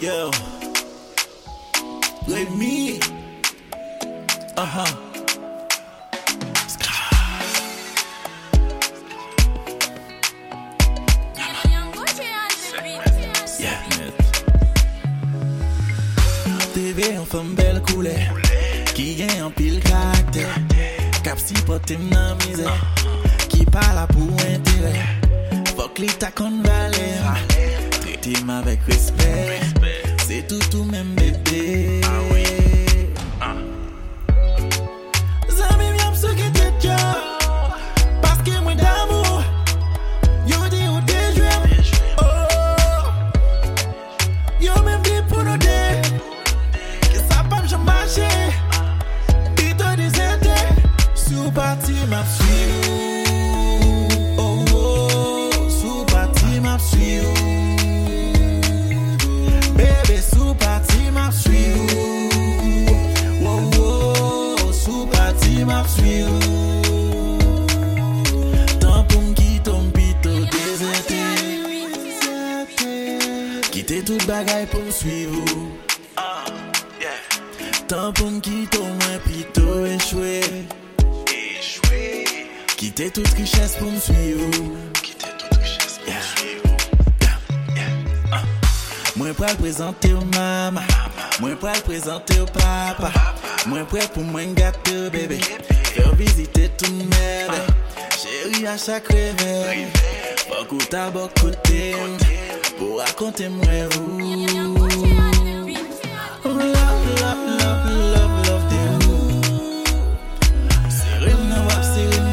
Yo. With me. Yeah, net. TV en femme belle couleur Qui gagne en pile caractère Cap si pote nan misère Qui parle pour intérêt Fuck valeur Traitez-moi avèk respect. Se toutou mèm bebe Zami mi ap sou ki tèt yo Paske mwen damou Yo di ou de jwem Yo mèm di pou nou de Ki sa pam jom bache Dito di zete Sou pati map sou Tout bagay pou m suivou uh, yeah. Tan pou m kito mwen pito echwe. Kite tout riches pou m suivou Mwen pral prezante ou mama. Mwen pral prezante ou papa. Mwen pral pou mwen gate ou bebe. Faire visiter tout le monde, Chérie à chaque réveil Pas qu'on côté. Pour raconter moi vous. C'est rime nan wap, c'est rime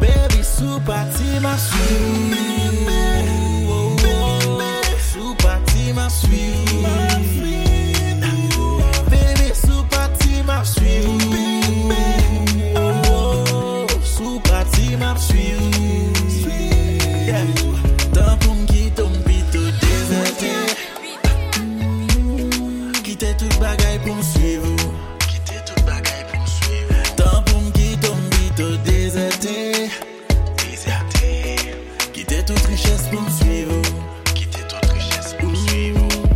Baby sou ma Kite tout bagay pou msuiv ou Kite tout bagay pou msuiv ou Tan pou mkito mbito dezerte Dezerte Kite tout riches pou msuiv ou Kite tout riches pou msuiv ou